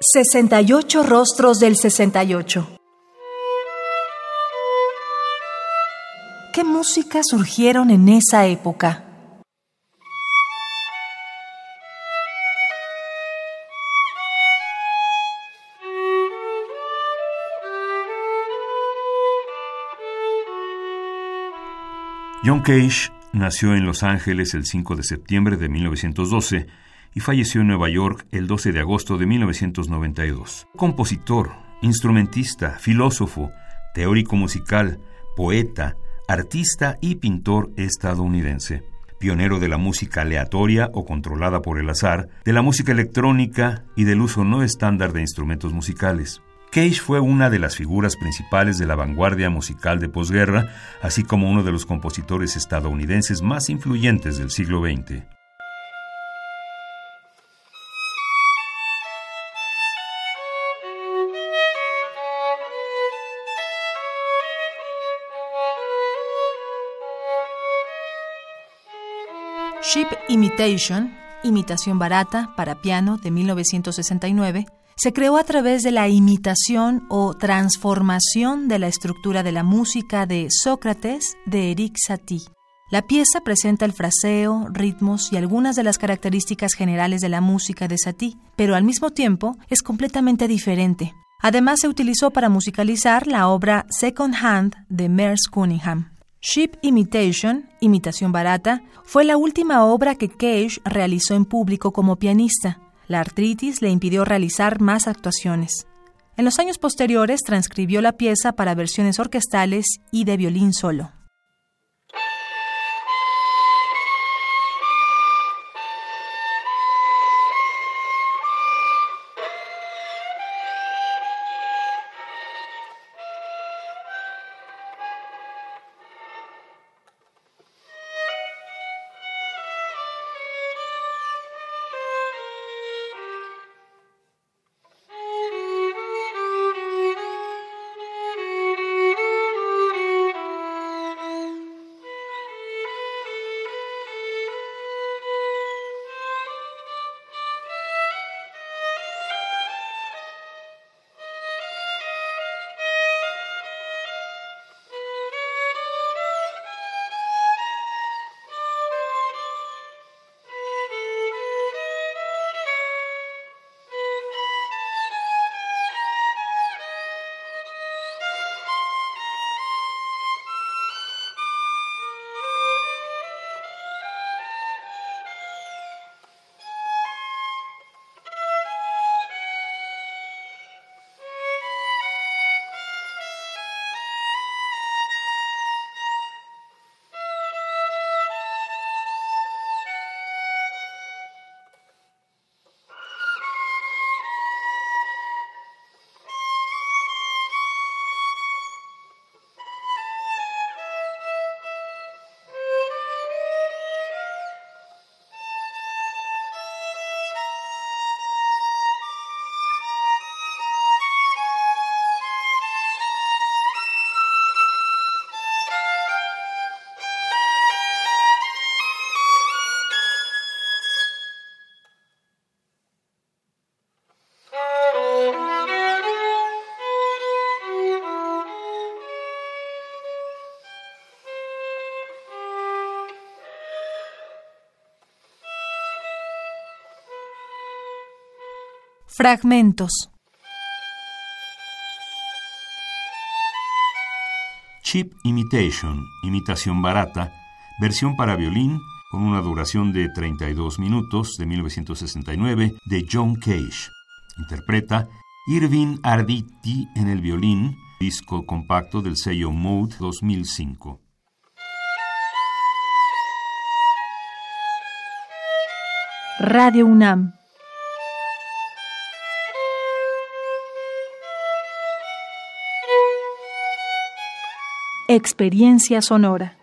68 rostros del 68. ¿Qué música surgieron en esa época? John Cage nació en Los Ángeles el 5 de septiembre de 1912 y falleció en Nueva York el 12 de agosto de 1992. Compositor, instrumentista, filósofo, teórico musical, poeta, artista y pintor estadounidense. Pionero de la música aleatoria o controlada por el azar, de la música electrónica y del uso no estándar de instrumentos musicales. Cage fue una de las figuras principales de la vanguardia musical de posguerra, así como uno de los compositores estadounidenses más influyentes del siglo XX. Ship Imitation, imitación barata para piano de 1969, se creó a través de la imitación o transformación de la estructura de la música de Sócrates de Eric Satie. La pieza presenta el fraseo, ritmos y algunas de las características generales de la música de Satie, pero al mismo tiempo es completamente diferente. Además se utilizó para musicalizar la obra Second Hand de Merce Cunningham. Ship Imitation, imitación barata, fue la última obra que Cage realizó en público como pianista. La artritis le impidió realizar más actuaciones. En los años posteriores transcribió la pieza para versiones orquestales y de violín solo. Fragmentos. Cheap Imitation, imitación barata, versión para violín con una duración de 32 minutos de 1969 de John Cage. Interpreta Irving Arditi en el violín, disco compacto del sello Mode 2005. Radio UNAM Experiencia sonora.